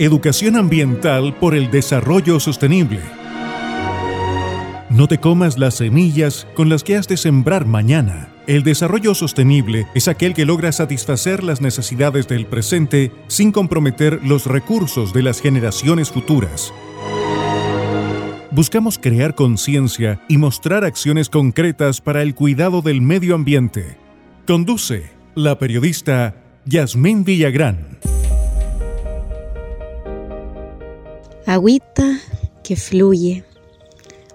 Educación ambiental por el desarrollo sostenible. No te comas las semillas con las que has de sembrar mañana. El desarrollo sostenible es aquel que logra satisfacer las necesidades del presente sin comprometer los recursos de las generaciones futuras. Buscamos crear conciencia y mostrar acciones concretas para el cuidado del medio ambiente. Conduce la periodista Yasmín Villagrán. Agüita que fluye,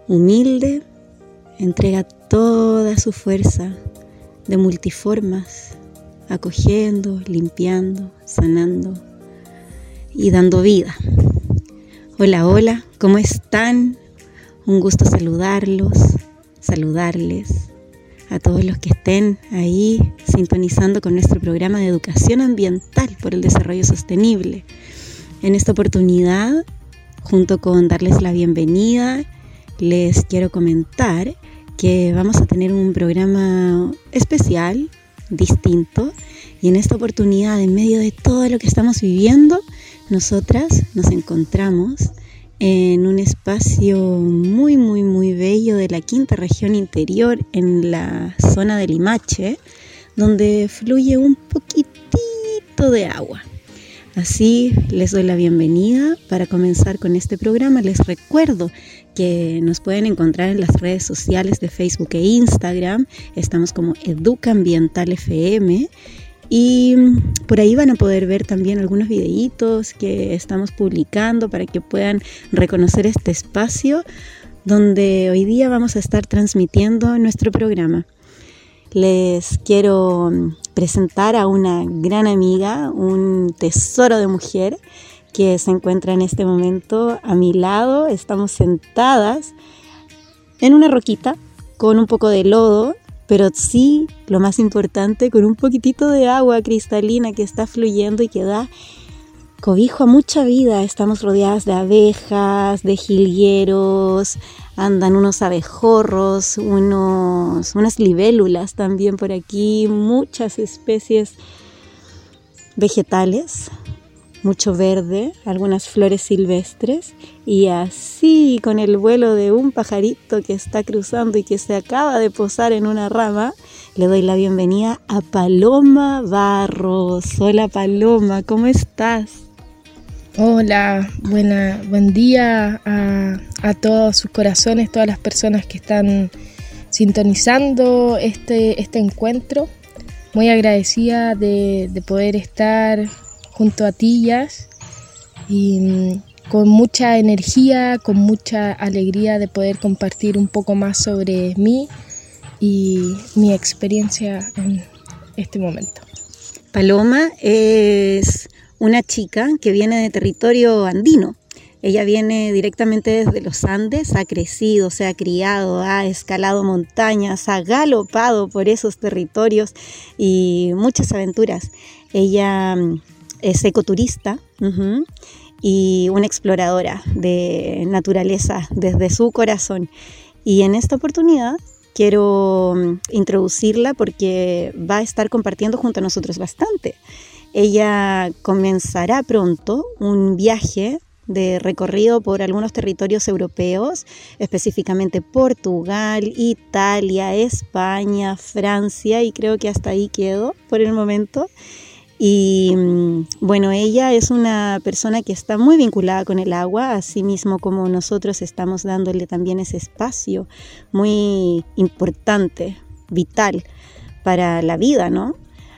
humilde, entrega toda su fuerza de multiformas, acogiendo, limpiando, sanando y dando vida. Hola, hola, ¿cómo están? Un gusto saludarlos, saludarles a todos los que estén ahí sintonizando con nuestro programa de educación ambiental por el desarrollo sostenible. En esta oportunidad junto con darles la bienvenida, les quiero comentar que vamos a tener un programa especial, distinto, y en esta oportunidad, en medio de todo lo que estamos viviendo, nosotras nos encontramos en un espacio muy, muy, muy bello de la quinta región interior, en la zona de Limache, donde fluye un poquitito de agua. Así les doy la bienvenida para comenzar con este programa. Les recuerdo que nos pueden encontrar en las redes sociales de Facebook e Instagram. Estamos como Educa Ambiental FM. Y por ahí van a poder ver también algunos videitos que estamos publicando para que puedan reconocer este espacio donde hoy día vamos a estar transmitiendo nuestro programa. Les quiero presentar a una gran amiga, un tesoro de mujer que se encuentra en este momento a mi lado. Estamos sentadas en una roquita con un poco de lodo, pero sí, lo más importante, con un poquitito de agua cristalina que está fluyendo y que da cobijo a mucha vida. Estamos rodeadas de abejas, de jilgueros, andan unos abejorros, unos, unas libélulas también por aquí, muchas especies vegetales, mucho verde, algunas flores silvestres y así con el vuelo de un pajarito que está cruzando y que se acaba de posar en una rama, le doy la bienvenida a Paloma Barros. Hola Paloma, ¿cómo estás? Hola, buena, buen día a, todos sus corazones, todas las personas que están sintonizando este, este encuentro. Muy agradecida de, poder estar junto a Tillas y mm, con mucha energía, con mucha alegría de poder compartir un poco más sobre mí y mi experiencia en este momento. Paloma es una chica que viene de territorio andino. Ella viene directamente desde los Andes, ha crecido, se ha criado, ha escalado montañas, ha galopado por esos territorios y muchas aventuras. Ella mm, es ecoturista y una exploradora de naturaleza desde su corazón. Y en esta oportunidad quiero mm, introducirla porque va a estar compartiendo junto a nosotros bastante. Ella comenzará pronto un viaje de recorrido por algunos territorios europeos, específicamente Portugal, Italia, España, Francia y creo que hasta ahí quedó por el momento. Y mm, bueno, ella es una persona que está muy vinculada con el agua, así mismo como nosotros estamos dándole también ese espacio muy importante, vital para la vida, ¿no?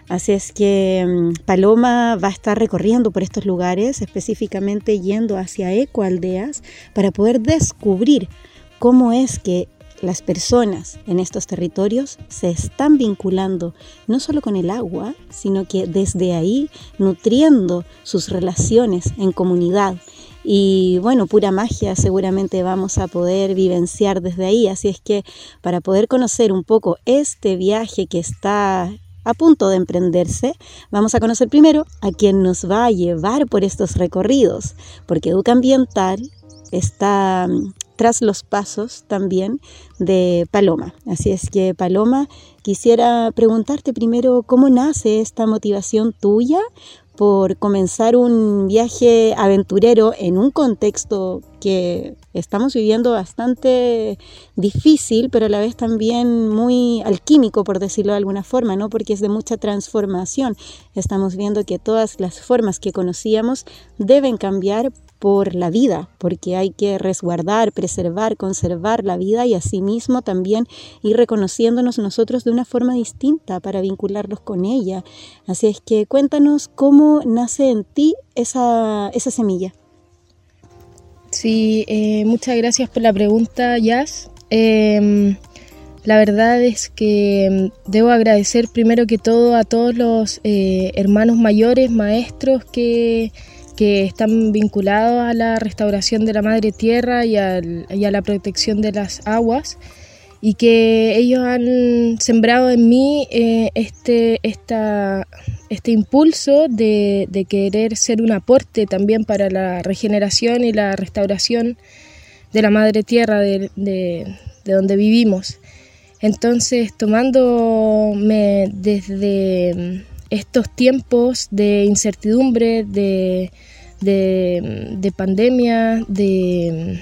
Así es que mm, Paloma va a estar recorriendo por estos lugares, específicamente yendo hacia ecoaldeas, para poder descubrir cómo es que las personas en estos territorios se están vinculando no solo con el agua, sino que desde ahí nutriendo sus relaciones en comunidad. Y bueno, pura magia seguramente vamos a poder vivenciar desde ahí. Así es que para poder conocer un poco este viaje que está a punto de emprenderse, vamos a conocer primero a quien nos va a llevar por estos recorridos, porque Educa Ambiental está mm, tras los pasos también de Paloma. Así es que Paloma, quisiera preguntarte primero cómo nace esta motivación tuya por comenzar un viaje aventurero en un contexto que estamos viviendo bastante difícil, pero a la vez también muy alquímico, por decirlo de alguna forma, ¿no? Porque es de mucha transformación. Estamos viendo que todas las formas que conocíamos deben cambiar por la vida, porque hay que resguardar, preservar, conservar la vida y asimismo también ir reconociéndonos nosotros de una forma distinta para vincularlos con ella. Así es que cuéntanos cómo nace en ti esa, esa semilla. Sí, eh, muchas gracias por la pregunta, Jazz. Em, la verdad es que em, debo agradecer primero que todo a todos los eh, hermanos mayores, maestros que que están vinculados a la restauración de la madre tierra y, a la protección de las aguas y que ellos han sembrado en mí eh, este, este impulso de, querer ser un aporte también para la regeneración y la restauración de la madre tierra de, de donde vivimos. Entonces, tomándome desde estos tiempos de incertidumbre, de, de, pandemia, de,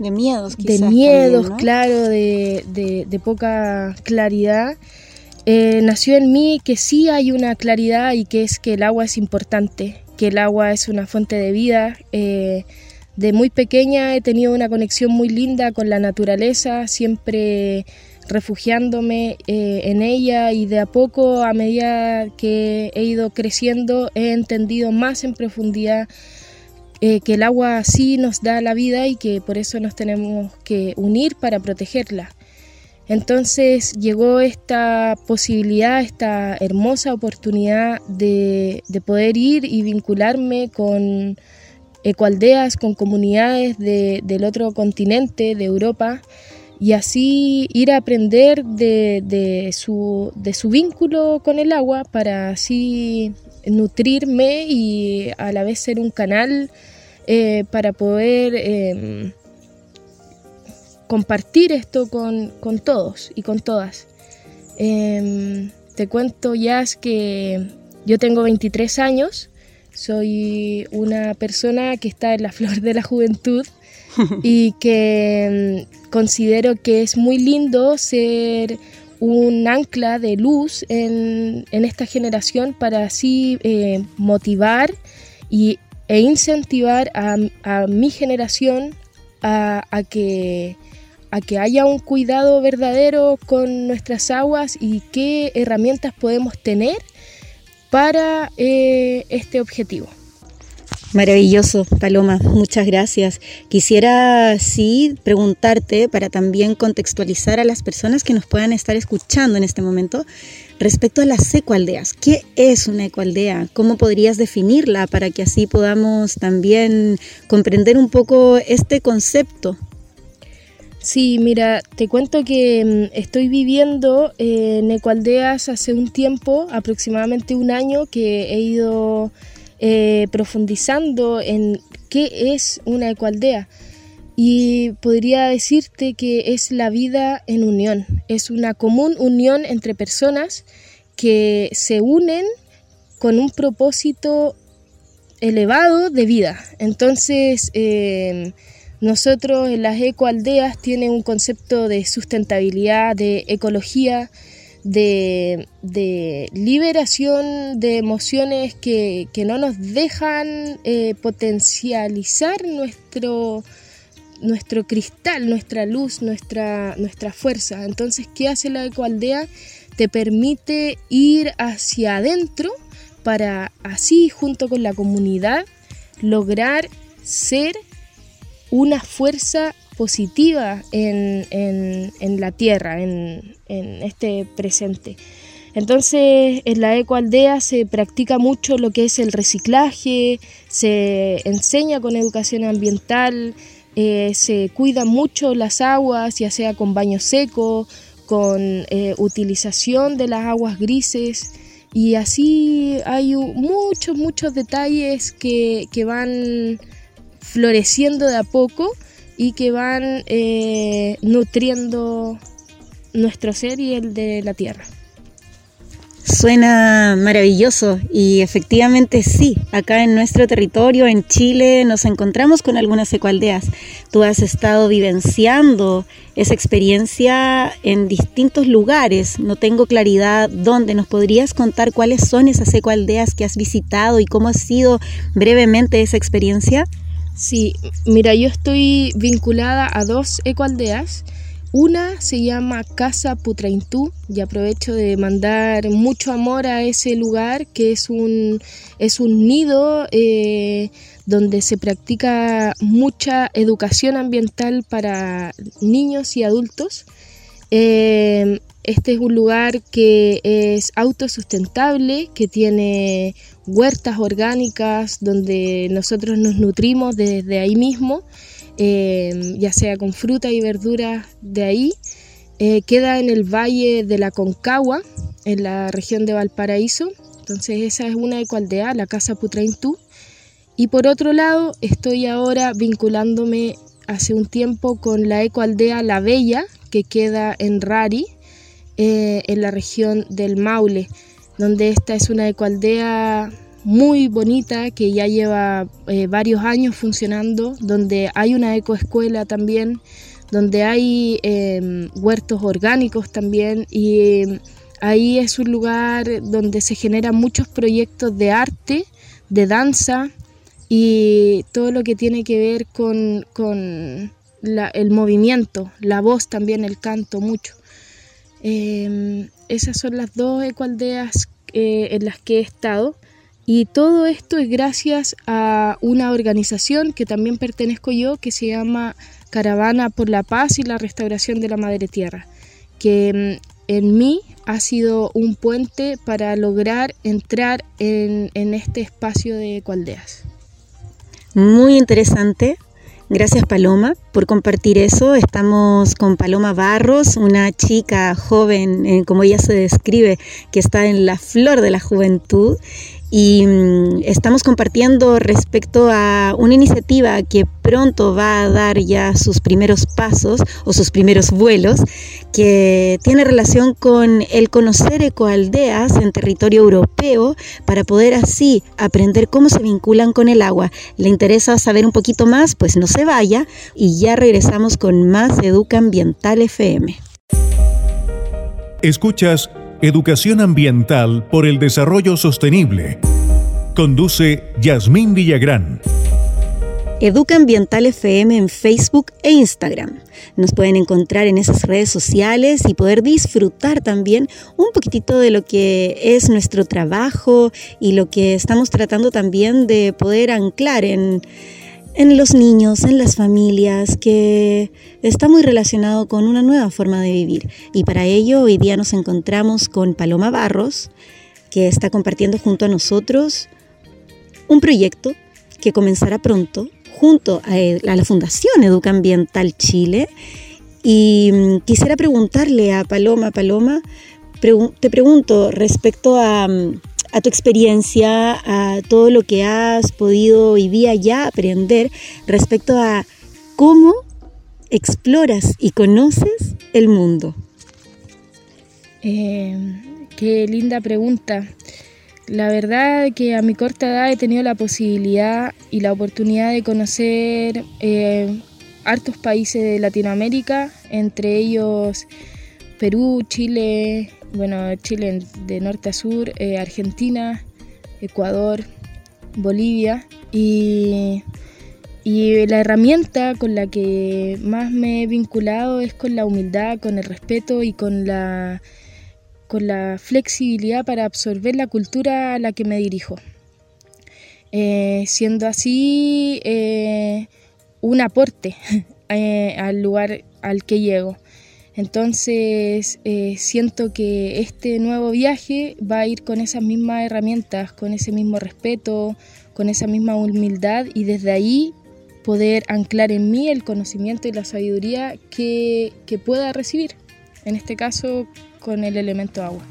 de, de miedos, de miedos, claro, de, poca claridad. Eh, nació en mí que sí hay una claridad y que es que el agua es importante, que el agua es una fuente de vida. Eh, de muy pequeña he tenido una conexión muy linda con la naturaleza, siempre refugiándome eh, en ella y de a poco, a medida que he ido creciendo, he entendido más en profundidad eh, que el agua sí nos da la vida y que por eso nos tenemos que unir para protegerla. Entonces llegó esta posibilidad, esta hermosa oportunidad de, poder ir y vincularme con ecoaldeas, con comunidades del otro continente, de Europa, y así ir a aprender de, su, vínculo con el agua para así nutrirme y a la vez ser un canal eh, para poder em, compartir esto con, todos y con todas. Em, te cuento ya que yo tengo 23 años, soy una persona que está en la flor de la juventud y que mm, considero que es muy lindo ser un ancla de luz en, esta generación para así eh, motivar y, e incentivar a, mi generación a, que, a que haya un cuidado verdadero con nuestras aguas y qué herramientas podemos tener para eh, este objetivo. Maravilloso, Paloma, muchas gracias. Quisiera, sí, preguntarte para también contextualizar a las personas que nos puedan estar escuchando en este momento respecto a las ecoaldeas. ¿Qué es una ecoaldea? ¿Cómo podrías definirla para que así podamos también comprender un poco este concepto? Sí, mira, te cuento que mm, estoy viviendo en ecoaldeas hace un tiempo, aproximadamente un año, que he ido eh, profundizando en qué es una ecoaldea. Y podría decirte que es la vida en unión, es una común unión entre personas que se unen con un propósito elevado de vida. Entonces, eh, nosotros en las ecoaldeas tiene un concepto de sustentabilidad, de ecología, de, liberación de emociones que, no nos dejan eh, potencializar nuestro, nuestro cristal, nuestra luz, nuestra, nuestra fuerza. Entonces, ¿qué hace la ecoaldea? Te permite ir hacia adentro para así, junto con la comunidad, lograr ser una fuerza positiva en, la tierra, en, este presente. Entonces, en la ecoaldea se practica mucho lo que es el reciclaje, se enseña con educación ambiental, eh, se cuida mucho las aguas, ya sea con baño seco, con eh, utilización de las aguas grises. Y así hay muchos, muchos detalles que, que van floreciendo de a poco y que van eh, nutriendo nuestro ser y el de la tierra. Suena maravilloso y efectivamente sí, acá en nuestro territorio, en Chile, nos encontramos con algunas ecoaldeas. Tú has estado vivenciando esa experiencia en distintos lugares, no tengo claridad dónde. ¿Nos podrías contar cuáles son esas ecoaldeas que has visitado y cómo ha sido brevemente esa experiencia? Sí, mira, yo estoy vinculada a dos ecoaldeas. Una se llama Casa Putraintú y aprovecho de mandar mucho amor a ese lugar que es un, es un nido eh, donde se practica mucha educación ambiental para niños y adultos. Eh, este es un lugar que es autosustentable, que tiene huertas orgánicas donde nosotros nos nutrimos desde ahí mismo Em, ya sea con fruta y verduras de ahí. Eh, queda en el valle de la Concagua, en la región de Valparaíso. Entonces esa es una ecoaldea, la Casa Putraintú. Y por otro lado, estoy ahora vinculándome hace un tiempo con la ecoaldea La Bella, que queda en Rari, eh, en la región del Maule, donde esta es una ecoaldea muy bonita que ya lleva eh, varios años funcionando, donde hay una ecoescuela también, donde hay em, huertos orgánicos también y ahí es un lugar donde se generan muchos proyectos de arte, de danza y todo lo que tiene que ver con, el movimiento, la voz también, el canto mucho. Em, esas son las dos ecoaldeas eh, en las que he estado. Y todo esto es gracias a una organización que también pertenezco yo, que se llama Caravana por la Paz y la Restauración de la Madre Tierra, que mm, en mí ha sido un puente para lograr entrar en, este espacio de Cualdeas. Muy interesante. Gracias Paloma por compartir eso. Estamos con Paloma Barros, una chica joven, eh, como ella se describe, que está en la flor de la juventud y mm, estamos compartiendo respecto a una iniciativa que pronto va a dar ya sus primeros pasos o sus primeros vuelos, que tiene relación con el conocer ecoaldeas en territorio europeo para poder así aprender cómo se vinculan con el agua. ¿Le interesa saber un poquito más? Pues no se vaya y ya regresamos con más Educa Ambiental FM. Escuchas Educación Ambiental por el Desarrollo Sostenible. Conduce Yasmín Villagrán. Educa Ambiental FM en Facebook e Instagram. Nos pueden encontrar en esas redes sociales y poder disfrutar también un poquitito de lo que es nuestro trabajo y lo que estamos tratando también de poder anclar en en los niños, en las familias, que está muy relacionado con una nueva forma de vivir. Y para ello hoy día nos encontramos con Paloma Barros, que está compartiendo junto a nosotros un proyecto que comenzará pronto junto a, la Fundación Educa Ambiental Chile. Y mm, quisiera preguntarle a Paloma, Paloma, te pregunto respecto a mm, a tu experiencia, a todo lo que has podido hoy día ya aprender respecto a cómo exploras y conoces el mundo? Eh, qué linda pregunta. La verdad que a mi corta edad he tenido la posibilidad y la oportunidad de conocer eh, hartos países de Latinoamérica, entre ellos Perú, Chile, bueno, Chile de norte a sur, eh, Argentina, Ecuador, Bolivia. Y, y la herramienta con la que más me he vinculado es con la humildad, con el respeto y con la, con la flexibilidad para absorber la cultura a la que me dirijo. Eh, siendo así eh, un aporte al lugar al que llego. Entonces eh, siento que este nuevo viaje va a ir con esas mismas herramientas, con ese mismo respeto, con esa misma humildad y desde ahí poder anclar en mí el conocimiento y la sabiduría que, pueda recibir, en este caso con el elemento agua.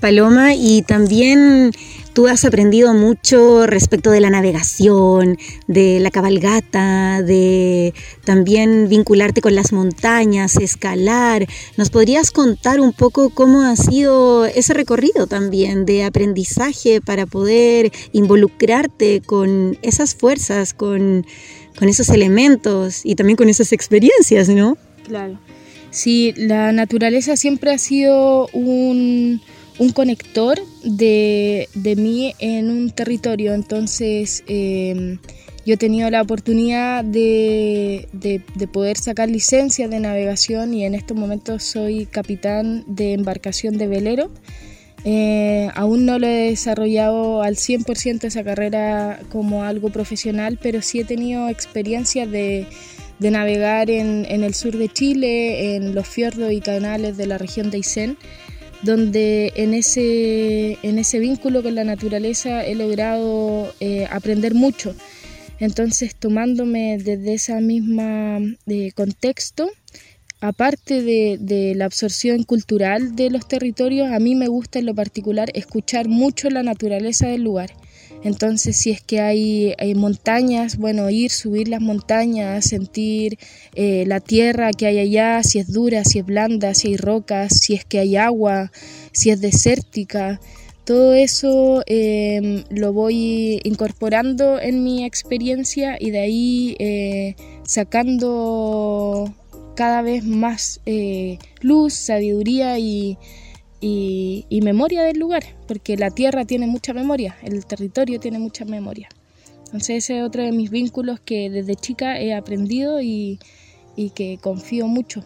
Paloma, y también tú has aprendido mucho respecto de la navegación, de la cabalgata, de también vincularte con las montañas, escalar. ¿Nos podrías contar un poco cómo ha sido ese recorrido también de aprendizaje para poder involucrarte con esas fuerzas, con, con esos elementos y también con esas experiencias, ¿no? Claro. Sí, la naturaleza siempre ha sido un un conector de, mí en un territorio. Entonces em, yo he tenido la oportunidad de, poder sacar licencia de navegación y en estos momentos soy capitán de embarcación de velero. Eh, aún no lo he desarrollado al 100% esa carrera como algo profesional, pero sí he tenido experiencia de, navegar en, el sur de Chile, en los fiordos y canales de la región de Aysén donde en ese, en ese vínculo con la naturaleza he logrado eh, aprender mucho. Entonces, tomándome desde esa misma eh, contexto, aparte de, de, la absorción cultural de los territorios, a mí me gusta en lo particular escuchar mucho la naturaleza del lugar. Entonces, si es que hay, montañas, bueno, ir, subir las montañas, sentir eh, la tierra que hay allá, si es dura, si es blanda, si hay rocas, si es que hay agua, si es desértica. Todo eso em, lo voy incorporando en mi experiencia y de ahí eh, sacando cada vez más eh, luz, sabiduría y, y, memoria del lugar, porque la tierra tiene mucha memoria, el territorio tiene mucha memoria. Entonces ese es otro de mis vínculos que desde chica he aprendido y, y que confío mucho.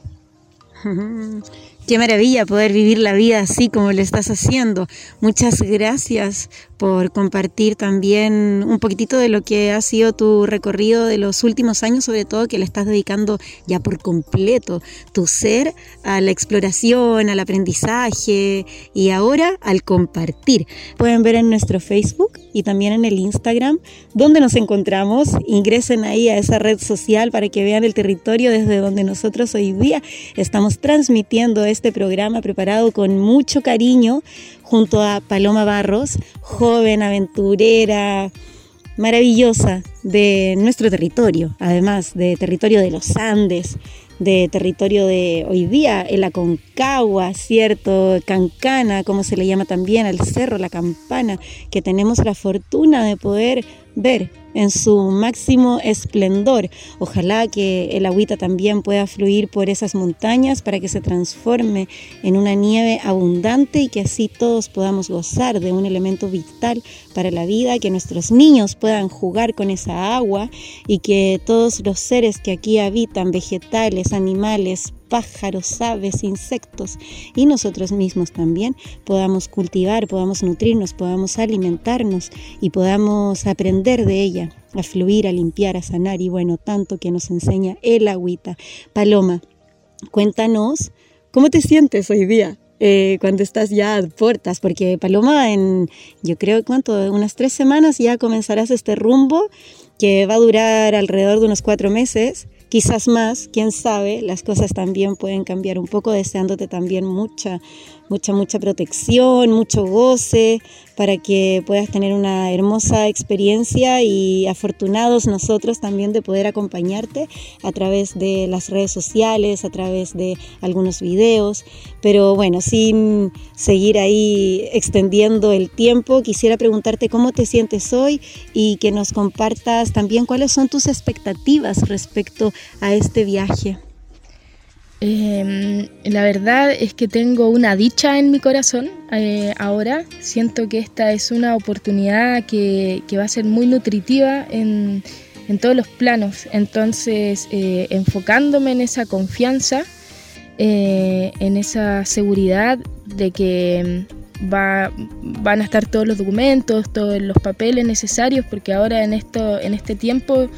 Qué maravilla poder vivir la vida así como lo estás haciendo. Muchas gracias por compartir también un poquitito de lo que ha sido tu recorrido de los últimos años, sobre todo que le estás dedicando ya por completo tu ser a la exploración, al aprendizaje y ahora al compartir. Pueden ver en nuestro Facebook y también en el Instagram donde nos encontramos. Ingresen ahí a esa red social para que vean el territorio desde donde nosotros hoy día estamos transmitiendo programa preparado con mucho cariño junto a Paloma Barros, joven aventurera, maravillosa de nuestro territorio, además de territorio de los Andes, de territorio de hoy día, el Aconcagua, ¿cierto? Cancana, como se le llama también al cerro, la campana, que tenemos la fortuna de poder ver en su máximo esplendor. Ojalá que el agüita también pueda fluir por esas montañas para que se transforme en una nieve abundante y que así todos podamos gozar de un elemento vital para la vida, que nuestros niños puedan jugar con esa agua y que todos los seres que aquí habitan, vegetales, animales, pájaros, aves, insectos y nosotros mismos también podamos cultivar, podamos nutrirnos, podamos alimentarnos y podamos aprender de ella, a fluir, a limpiar, a sanar y bueno, tanto que nos enseña el agüita. Paloma, cuéntanos, ¿cómo te sientes hoy día? Eh, cuando estás ya a puertas, porque Paloma en, yo creo, ¿cuánto? Unas tres semanas ya comenzarás este rumbo que va a durar alrededor de unos cuatro meses quizás más, quién sabe, las cosas también pueden cambiar un poco, deseándote también mucha, mucha, mucha protección, mucho goce, para que puedas tener una hermosa experiencia y afortunados nosotros también de poder acompañarte a través de las redes sociales, a través de algunos videos. Pero bueno, sin seguir ahí extendiendo el tiempo, quisiera preguntarte cómo te sientes hoy y que nos compartas también cuáles son tus expectativas respecto a este viaje. Em, la verdad es que tengo una dicha en mi corazón eh, ahora. Siento que esta es una oportunidad que, va a ser muy nutritiva en, todos los planos. Entonces, eh, enfocándome en esa confianza, eh, en esa seguridad de que va, van a estar todos los documentos, todos los papeles necesarios, porque ahora en, esto, en este tiempo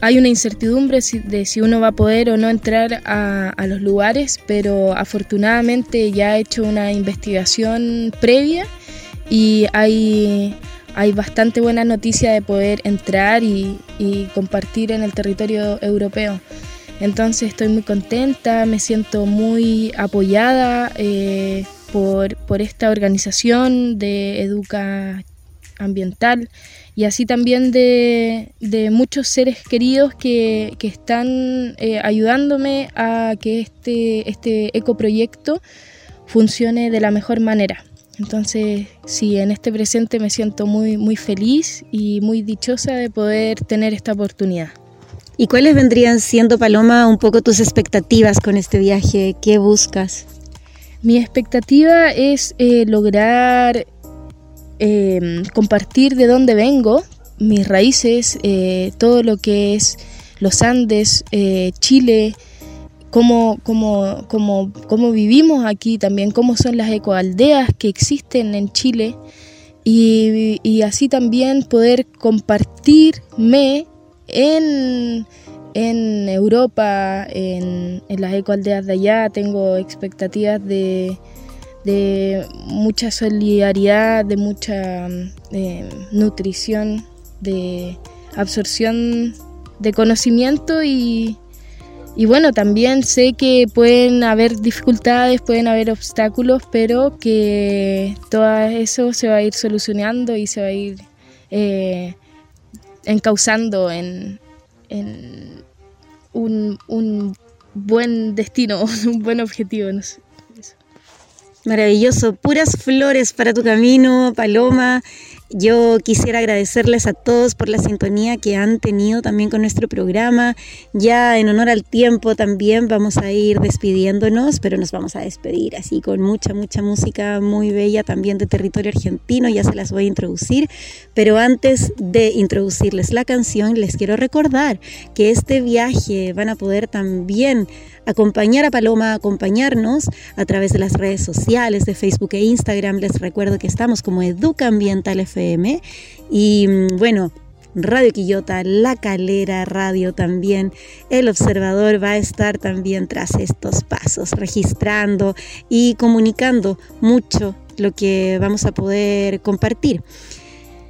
hay una incertidumbre de si uno va a poder o no entrar a, los lugares, pero afortunadamente ya he hecho una investigación previa y hay, hay bastante buena noticia de poder entrar y, compartir en el territorio europeo. Entonces estoy muy contenta, me siento muy apoyada eh, por, por esta organización de Educa Ambiental y así también de, muchos seres queridos que, están eh, ayudándome a que este, este ecoproyecto funcione de la mejor manera. Entonces, sí, en este presente me siento muy, muy feliz y muy dichosa de poder tener esta oportunidad. ¿Y cuáles vendrían siendo, Paloma, un poco tus expectativas con este viaje? ¿Qué buscas? Mi expectativa es eh, lograr eh, compartir de dónde vengo, mis raíces, eh, todo lo que es los Andes, Chile, cómo, cómo, cómo, cómo, vivimos aquí también, cómo son las ecoaldeas que existen en Chile y, y así también poder compartirme en, Europa, en, las ecoaldeas de allá, tengo expectativas de, mucha solidaridad, de mucha eh, nutrición, de absorción de conocimiento y, bueno, también sé que pueden haber dificultades, pueden haber obstáculos, pero que todo eso se va a ir solucionando y se va a ir eh, encauzando en, un, buen destino, un buen objetivo. Maravilloso, puras flores para tu camino, Paloma. Yo quisiera agradecerles a todos por la sintonía que han tenido también con nuestro programa. Ya en honor al tiempo también vamos a ir despidiéndonos, pero nos vamos a despedir así con mucha, mucha música muy bella también de territorio argentino. Ya se las voy a introducir, pero antes de introducirles la canción, les quiero recordar que este viaje van a poder también acompañar a Paloma, acompañarnos a través de las redes sociales de Facebook e Instagram. Les recuerdo que estamos como Educa Ambiental Y mm, bueno, Radio Quillota, La Calera Radio también. El observador va a estar también tras estos pasos, registrando y comunicando mucho lo que vamos a poder compartir.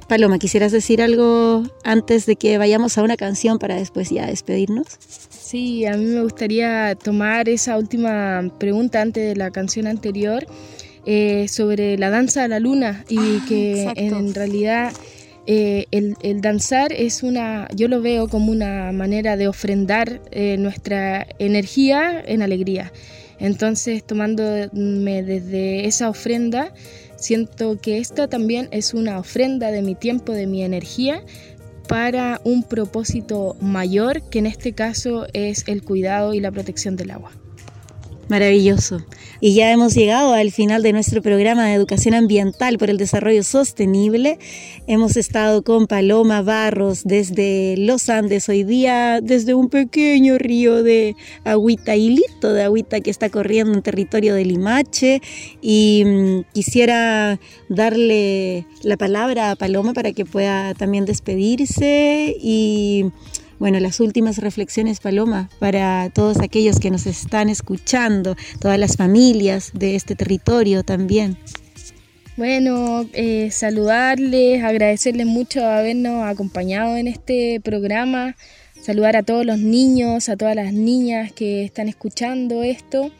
Paloma, ¿quisieras decir algo antes de que vayamos a una canción para después ya despedirnos? Sí, a mí me gustaría tomar esa última pregunta antes de la canción anterior eh, sobre la danza a la luna y ah, que en realidad eh, el, danzar es una, yo lo veo como una manera de ofrendar eh, nuestra energía en alegría. Entonces, tomándome desde esa ofrenda, Siento que esta también es una ofrenda de mi tiempo, de mi energía, para un propósito mayor, que en este caso es el cuidado y la protección del agua. Maravilloso. Y ya hemos llegado al final de nuestro programa de educación ambiental por el desarrollo sostenible. Hemos estado con Paloma Barros desde los Andes, hoy día desde un pequeño río de agüita, hilito de agüita que está corriendo en territorio de Limache. Y mm, quisiera darle la palabra a Paloma para que pueda también despedirse y bueno, las últimas reflexiones, Paloma, para todos aquellos que nos están escuchando, todas las familias de este territorio también. Bueno, eh, saludarles, agradecerles mucho habernos acompañado en este programa, saludar a todos los niños, a todas las niñas que están escuchando esto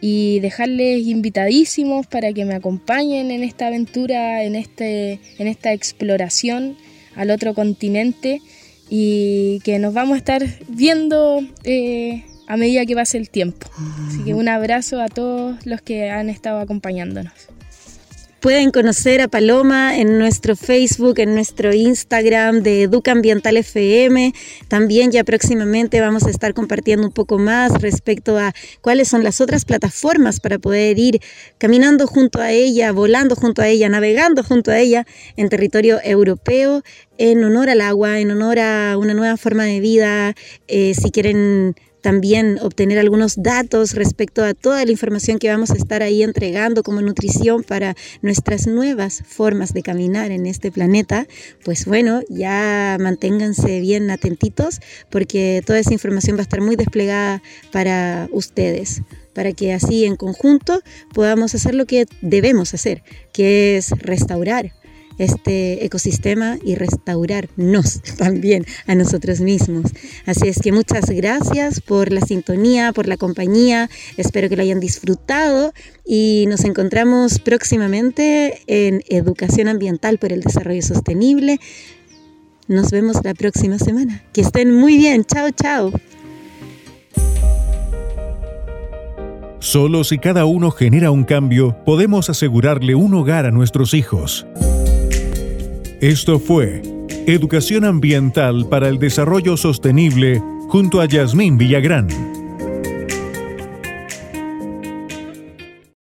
y dejarles invitadísimos para que me acompañen en esta aventura, en, este, en esta exploración al otro continente y que nos vamos a estar viendo eh, a medida que pase el tiempo. Así que un abrazo a todos los que han estado acompañándonos. Pueden conocer a Paloma en nuestro Facebook, en nuestro Instagram de Educa Ambiental FM. También ya próximamente vamos a estar compartiendo un poco más respecto a cuáles son las otras plataformas para poder ir caminando junto a ella, volando junto a ella, navegando junto a ella en territorio europeo en honor al agua, en honor a una nueva forma de vida. Eh, si quieren también obtener algunos datos respecto a toda la información que vamos a estar ahí entregando como nutrición para nuestras nuevas formas de caminar en este planeta, pues bueno, ya manténganse bien atentitos porque toda esa información va a estar muy desplegada para ustedes para que así en conjunto podamos hacer lo que debemos hacer, que es restaurar este ecosistema y restaurarnos también a nosotros mismos. Así es que muchas gracias por la sintonía, por la compañía. Espero que lo hayan disfrutado y nos encontramos próximamente en Educación Ambiental por el Desarrollo Sostenible. Nos vemos la próxima semana. Que estén muy bien. Chao, chao. Solo si cada uno genera un cambio, podemos asegurarle un hogar a nuestros hijos. Esto fue Educación Ambiental para el Desarrollo Sostenible junto a Yasmín Villagrán.